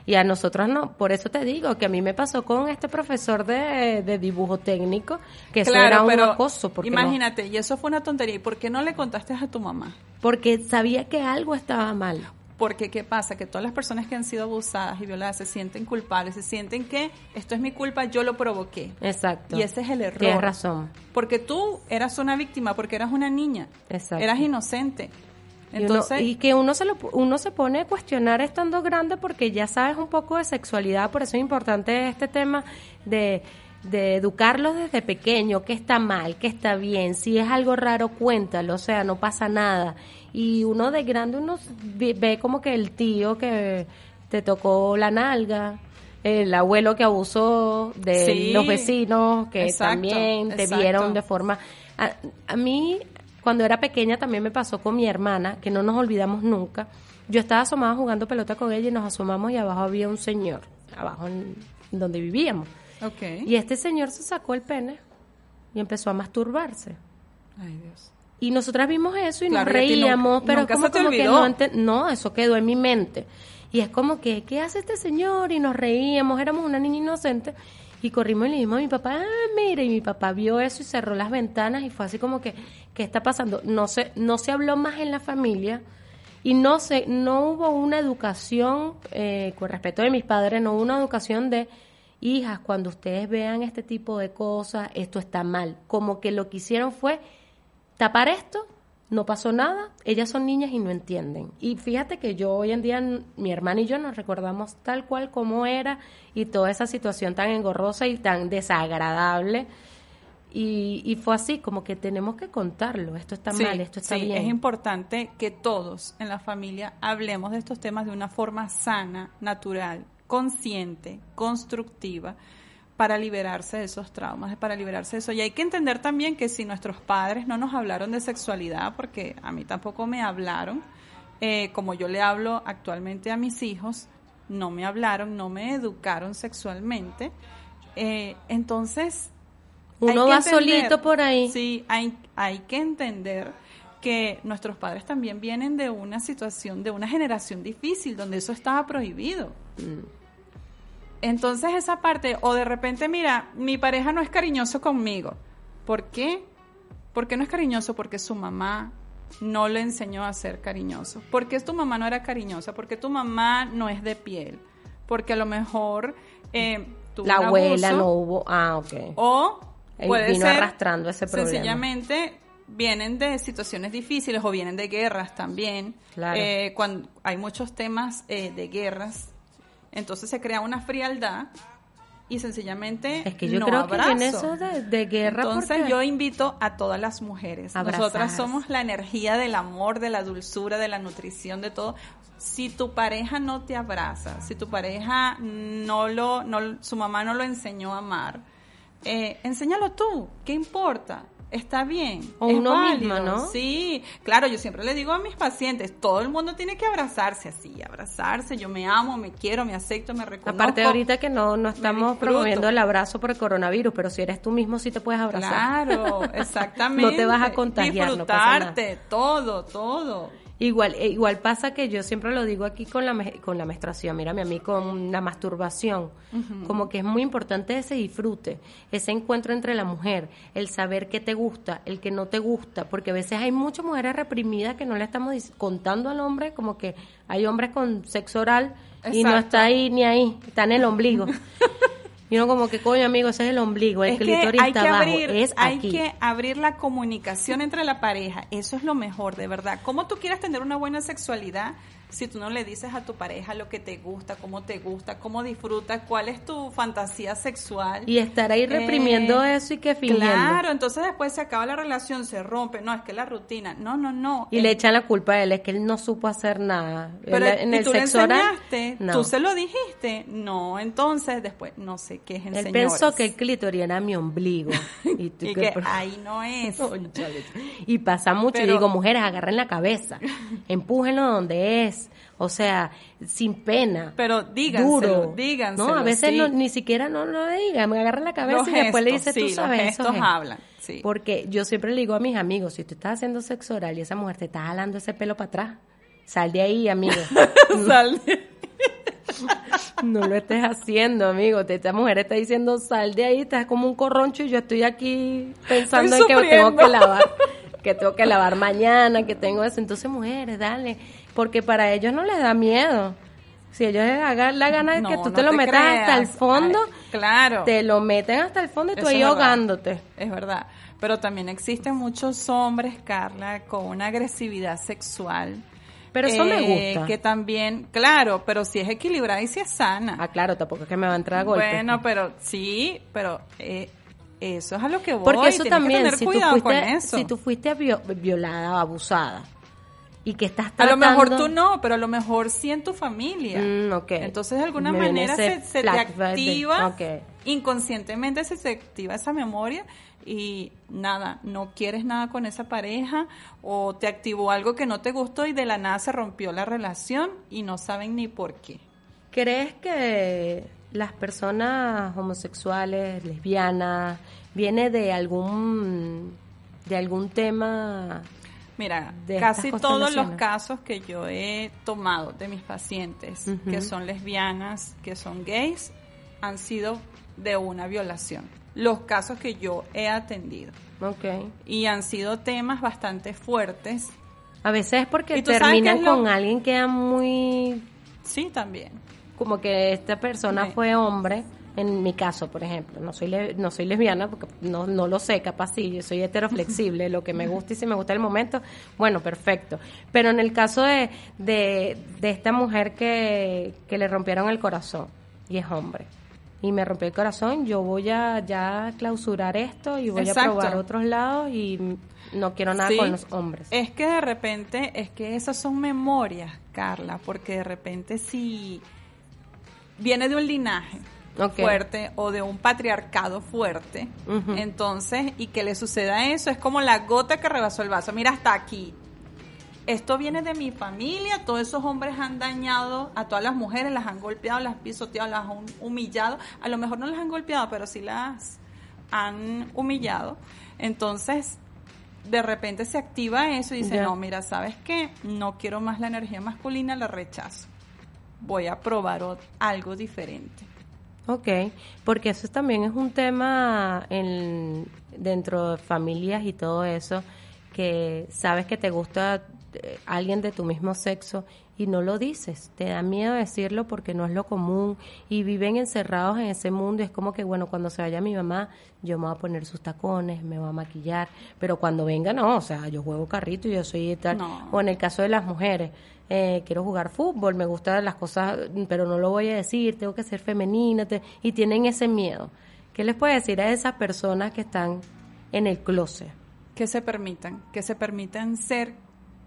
y a nosotros no. Por eso te digo que a mí me pasó con este profesor de, de dibujo técnico, que eso era un acoso. Porque no- imagínate, y eso fue una tontería. ¿Y por qué no le contaste a tu mamá? porque sabía que algo estaba mal. Porque, ¿qué pasa? Que todas las personas que han sido abusadas y violadas se sienten culpables, se sienten que esto es mi culpa, yo lo provoqué. Exacto. Y ese es el error. Tienes razón. Porque tú eras una víctima, porque eras una niña. Exacto. Eras inocente. Y uno- Entonces, y, que uno se lo, uno se pone a cuestionar estando grande porque ya sabes un poco de sexualidad, por eso es importante este tema de, de educarlos desde pequeño, qué está mal, qué está bien, si es algo raro, cuéntalo, o sea, no pasa nada. Y uno de grande, uno ve, como que el tío que te tocó la nalga, el abuelo que abusó de Sí, los vecinos, que exacto, también te exacto. vieron de forma... A, a mí, cuando era pequeña, también me pasó con mi hermana, que no nos olvidamos nunca. Yo estaba asomada jugando pelota con ella y nos asomamos y abajo había un señor, abajo en donde vivíamos. Y este señor se sacó el pene y empezó a masturbarse. Ay, Dios. Y nosotras vimos eso y Claro, nos reíamos, nunca- pero nunca como, como que no, eso quedó en mi mente. Y es como que, ¿qué hace este señor? Y nos reíamos, éramos una niña inocente. Y corrimos y le dijimos a mi papá, ah, mira, y mi papá vio eso y cerró las ventanas y fue así como que, ¿qué está pasando? No se, no se habló más en la familia y no se, no hubo una educación, eh, con respeto de mis padres, no hubo una educación de, hijas, cuando ustedes vean este tipo de cosas, esto está mal. Como que lo que hicieron fue tapar esto, no pasó nada, ellas son niñas y no entienden. Y fíjate que yo hoy en día, mi hermana y yo nos recordamos tal cual como era y toda esa situación tan engorrosa y tan desagradable. Y, y fue así, como que tenemos que contarlo, esto está Sí, mal, esto está sí, bien. Es importante que todos en la familia hablemos de estos temas de una forma sana, natural, consciente, constructiva, para liberarse de esos traumas, para liberarse de eso. Y hay que entender también que si nuestros padres no nos hablaron de sexualidad, porque a mí tampoco me hablaron, eh, como yo le hablo actualmente a mis hijos, no me hablaron, no me educaron sexualmente. Eh, entonces, Uno va entender- solito por ahí. Sí, hay, hay que entender que nuestros padres también vienen de una situación, de una generación difícil, donde eso estaba prohibido. Entonces esa parte, o de repente, mira, mi pareja no es cariñoso conmigo. ¿Por qué? ¿Por qué no es cariñoso? Porque su mamá no le enseñó a ser cariñoso. ¿Por qué tu mamá no era cariñosa? Porque tu mamá no es de piel. Porque a lo mejor eh, tuvo La un abuela abuso, no hubo. Ah, ok. o puede vino ser arrastrando ese problema. Sencillamente vienen de situaciones difíciles o vienen de guerras también. Claro. Eh, cuando hay muchos temas eh, de guerras, entonces se crea una frialdad y sencillamente Es que yo no creo abrazo. que viene eso de, de guerra. Entonces porque- yo invito a todas las mujeres. Nosotras somos la energía del amor, de la dulzura, de la nutrición, de todo. Si tu pareja no te abraza, si tu pareja no lo, no, su mamá no lo enseñó a amar, eh, enséñalo tú. ¿Qué importa? Está bien. O es uno válido. misma, ¿no? Sí, claro, yo siempre le digo a mis pacientes, todo el mundo tiene que abrazarse así, abrazarse, yo me amo, me quiero, me acepto, me reconozco. Aparte ahorita que no, no estamos promoviendo el abrazo por el coronavirus, pero si eres tú mismo sí te puedes abrazar. Claro, exactamente. No te vas a contagiar, no pasa nada. Disfrutarte, todo, todo. Igual, eh, igual pasa que yo siempre lo digo aquí con la, con la menstruación, mírame a mí con la masturbación, como que es muy importante ese disfrute, ese encuentro entre la mujer, el saber qué te gusta, el que no te gusta, porque a veces hay muchas mujeres reprimidas que no le estamos contando al hombre, como que hay hombres con sexo oral y no está ahí ni ahí, está en el ombligo. y uno como que, coño amigo, ese es el ombligo, el es que clítoris hay está que abajo, abrir, es hay aquí. que abrir la comunicación entre la pareja. Eso es lo mejor, de verdad. ¿Cómo tú quieres tener una buena sexualidad si tú no le dices a tu pareja lo que te gusta, cómo te gusta, cómo disfrutas, cuál es tu fantasía sexual? Y estar ahí reprimiendo Eh, eso y que fingiendo. Claro, entonces después se acaba la relación, se rompe. No, es que la rutina. No, no, no. Y le echan la culpa a él, es que él no supo hacer nada. Pero Él- en ¿y el tú le sexo oral, enseñaste, no. tú se lo dijiste, no, entonces después no sé qué es Él señores. pensó que el clítoris era mi ombligo. Y, tú y qué- que ahí no es. y pasa mucho. Pero- y digo, mujeres, agarren la cabeza. Empújenlo donde es. O sea, sin pena. Pero díganselo, duro. díganselo, No, a veces sí. no, ni siquiera no lo digan. Me agarran la cabeza Los y después le gestos, dices, tú sí, sabes, los gestos gestos". hablan, sí. Porque yo siempre le digo a mis amigos, si tú estás haciendo sexo oral y esa mujer te está jalando ese pelo para atrás, sal de ahí, amigo. Sal de- No lo estés haciendo, amigo. Esta mujer está diciendo, sal de ahí, estás como un corroncho y yo estoy aquí pensando Estoy en que tengo que lavar, que tengo que lavar mañana, que tengo eso. Entonces, mujeres, dale. Porque para ellos no les da miedo. Si ellos les hagan la gana de No, que tú no te lo te metas hasta el fondo, Ay, claro. te lo meten hasta el fondo y tú Eso ahí es verdad. ahogándote. Es verdad. Pero también existen muchos hombres, Carla, con una agresividad sexual. Pero eso me eh, gusta. Que también, claro, pero si es equilibrada y si es sana. Ah, claro, tampoco es que me va a entrar a golpe. Bueno, pero sí, pero eh, eso es a lo que voy. Porque eso también, si tú, fuiste, eso. si tú fuiste vio- violada o abusada y que estás A tratando... lo mejor tú no, pero a lo mejor sí en tu familia. Mm. Entonces de alguna Me manera se, se te activa, inconscientemente se te activa esa memoria y nada, no quieres nada con esa pareja o te activó algo que no te gustó y de la nada se rompió la relación y no saben ni por qué. ¿Crees que las personas homosexuales, lesbianas, viene de algún de algún tema Mira, casi todos los casos que yo he tomado de mis pacientes que son lesbianas, que son gays, han sido de una violación. Los casos que yo he atendido. Ok. Y han sido temas bastante fuertes. A veces es porque ¿Y tú sabes qué terminan es lo- con alguien que es muy Sí, también. como que esta persona fue hombre, en mi caso, por ejemplo, no soy le- no soy lesbiana porque no, no lo sé, capaz sí, yo soy heteroflexible, lo que me gusta y si me gusta el momento, bueno, perfecto. Pero en el caso de, de, de esta mujer que, que le rompieron el corazón y es hombre. Y me rompió el corazón, yo voy a ya clausurar esto y voy Exacto. a probar otros lados y no quiero nada Sí. con los hombres. Es que de repente, es que esas son memorias, Carla, porque de repente si viene de un linaje Fuerte o de un patriarcado fuerte, entonces, y que le suceda eso, es como la gota que rebasó el vaso. Mira, hasta aquí. esto viene de mi familia, todos esos hombres han dañado a todas las mujeres, las han golpeado, las han pisoteado, las han humillado, a lo mejor no las han golpeado, pero sí las han humillado. Entonces, de repente se activa eso y dice, no, mira, ¿sabes qué? No quiero más la energía masculina, la rechazo. Voy a probar algo diferente. Ok, porque eso también es un tema en, dentro de familias y todo eso, que sabes que te gusta eh, alguien de tu mismo sexo y no lo dices, te da miedo decirlo porque no es lo común y viven encerrados en ese mundo. Y es como que, bueno, cuando se vaya mi mamá, yo me voy a poner sus tacones, me voy a maquillar, pero cuando venga, no, o sea, yo juego carrito y yo soy tal, No. o en el caso de las mujeres, eh, quiero jugar fútbol, me gustan las cosas, pero no lo voy a decir, tengo que ser femenina, te- y tienen ese miedo. ¿Qué les puede decir a esas personas que están en el closet? que se permitan, que se permitan ser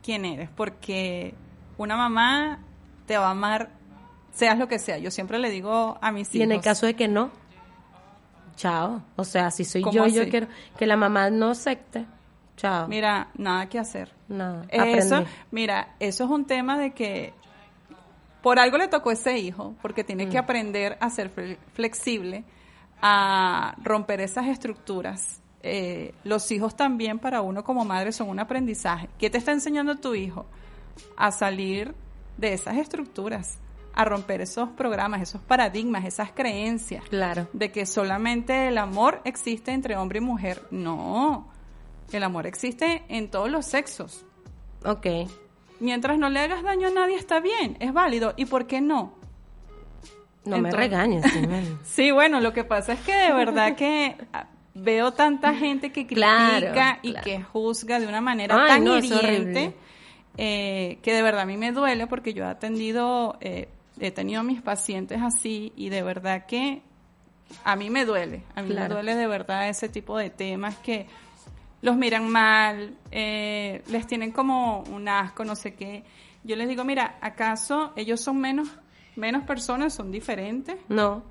quien eres, porque una mamá te va a amar, seas lo que sea. Yo siempre le digo a mis Y hijos. en el caso de que no, chao. O sea, si soy ¿Cómo yo, yo quiero que la mamá no acepte, chao. Mira, nada que hacer. Nada, Eso, aprendí. mira, eso es un tema de que por algo le tocó a ese hijo, porque tiene Mm. que aprender a ser fle- flexible, a romper esas estructuras. Eh, los hijos también para uno como madre son un aprendizaje. ¿Qué te está enseñando tu hijo? A salir de esas estructuras, a romper esos programas, esos paradigmas, esas creencias Claro. de que solamente el amor existe entre hombre y mujer. No, el amor existe en todos los sexos. Ok. Mientras no le hagas daño a nadie está bien, es válido. ¿Y por qué no? No me regañes. Sí, bueno, lo que pasa es que de verdad que ah, veo tanta gente que Claro, critica y claro. que juzga de una manera Ay, tan no, hiriente eh, que de verdad a mí me duele porque yo he atendido, eh, he tenido a mis pacientes así y de verdad que a mí me duele, a mí me duele de verdad ese tipo de temas que los miran mal, eh, les tienen como un asco, no sé qué. Yo les digo, mira, ¿acaso ellos son menos, menos personas, son diferentes? No.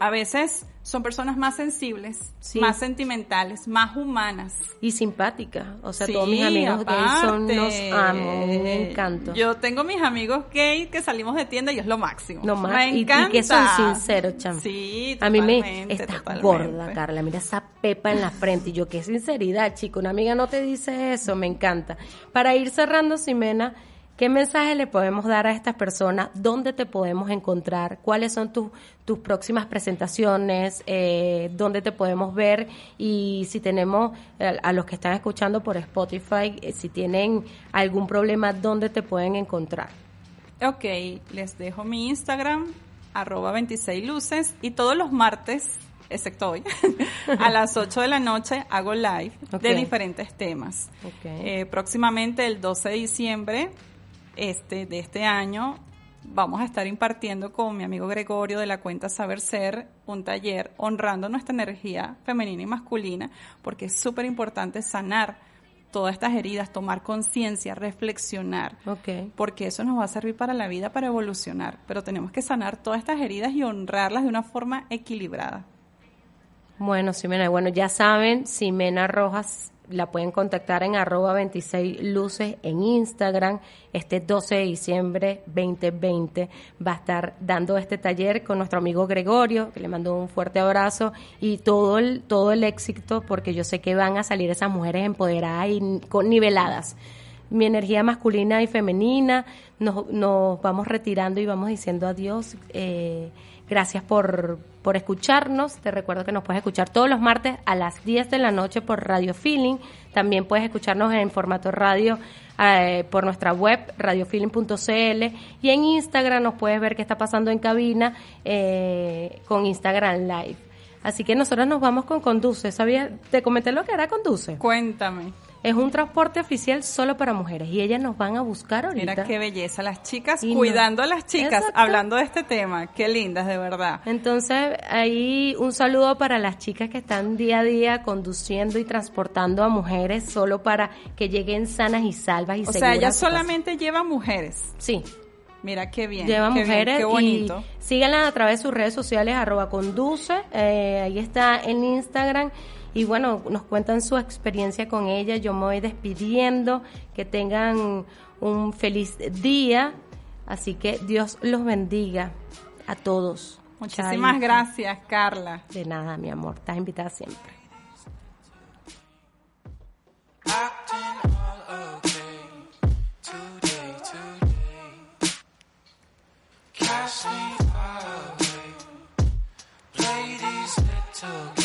A veces son personas más sensibles, Sí. más sentimentales, más humanas. Y simpática. O sea, Sí, todos mis amigos gays son aparte. los amo, un encanto. Yo tengo mis amigos gay que salimos de tienda y es lo máximo. No más. Me Y- y, encanta. que son sinceros, chamo. Sí, A mí me totalmente, estás totalmente. gorda, Carla. Mira esa pepa en la frente. Y yo, qué sinceridad, chico. Una amiga no te dice eso. Me encanta. Para ir cerrando, Simena, ¿qué mensaje le podemos dar a estas personas? ¿Dónde te podemos encontrar? ¿Cuáles son tus, tus próximas presentaciones? Eh, ¿Dónde te podemos ver? Y si tenemos, eh, a los que están escuchando por Spotify, eh, si tienen algún problema, ¿dónde te pueden encontrar? Ok, les dejo mi Instagram, arroba 26 luces, y todos los martes, excepto hoy, a las 8 de la noche hago live de diferentes temas. Eh, próximamente, el 12 de diciembre este, de este año, vamos a estar impartiendo con mi amigo Gregorio de la cuenta Saber Ser un taller honrando nuestra energía femenina y masculina, porque es súper importante sanar todas estas heridas, tomar conciencia, reflexionar Ok. porque eso nos va a servir para la vida, para evolucionar. Pero tenemos que sanar todas estas heridas y honrarlas de una forma equilibrada. Bueno, Ximena, bueno, ya saben, Ximena Rojas la pueden contactar en arroba 26 luces en Instagram. Este 12 de diciembre 2020 va a estar dando este taller con nuestro amigo Gregorio, que le mando un fuerte abrazo y todo el, todo el éxito, porque yo sé que van a salir esas mujeres empoderadas y con niveladas mi energía masculina y femenina, nos, nos vamos retirando y vamos diciendo adiós. Eh, gracias por, por escucharnos. Te recuerdo que nos puedes escuchar todos los martes a las 10 de la noche por Radio Feeling. También puedes escucharnos en formato radio eh, por nuestra web radiofeeling.cl y en Instagram nos puedes ver qué está pasando en cabina eh, con Instagram Live. Así que nosotros nos vamos con Conduce. ¿Sabías? Te comenté lo que era Conduce. Cuéntame. Es un transporte oficial solo para mujeres y ellas nos van a buscar ahorita. Mira qué belleza. Las chicas Y no. cuidando a las chicas, Exacto. hablando de este tema. Qué lindas, de verdad. Entonces, ahí un saludo para las chicas que están día a día conduciendo y transportando a mujeres solo para que lleguen sanas y salvas y O sea, ellas solamente llevan mujeres. Sí, Mira qué bien. Lleva qué bien, mujeres qué y bonito. síganla a través de sus redes sociales, arroba conduce, eh, ahí está en Instagram y bueno, nos cuentan su experiencia con ella. Yo me voy despidiendo, que tengan un feliz día, así que Dios los bendiga a todos. Muchísimas gracias, Carla. De nada, mi amor, estás invitada siempre. Cash me away, play these little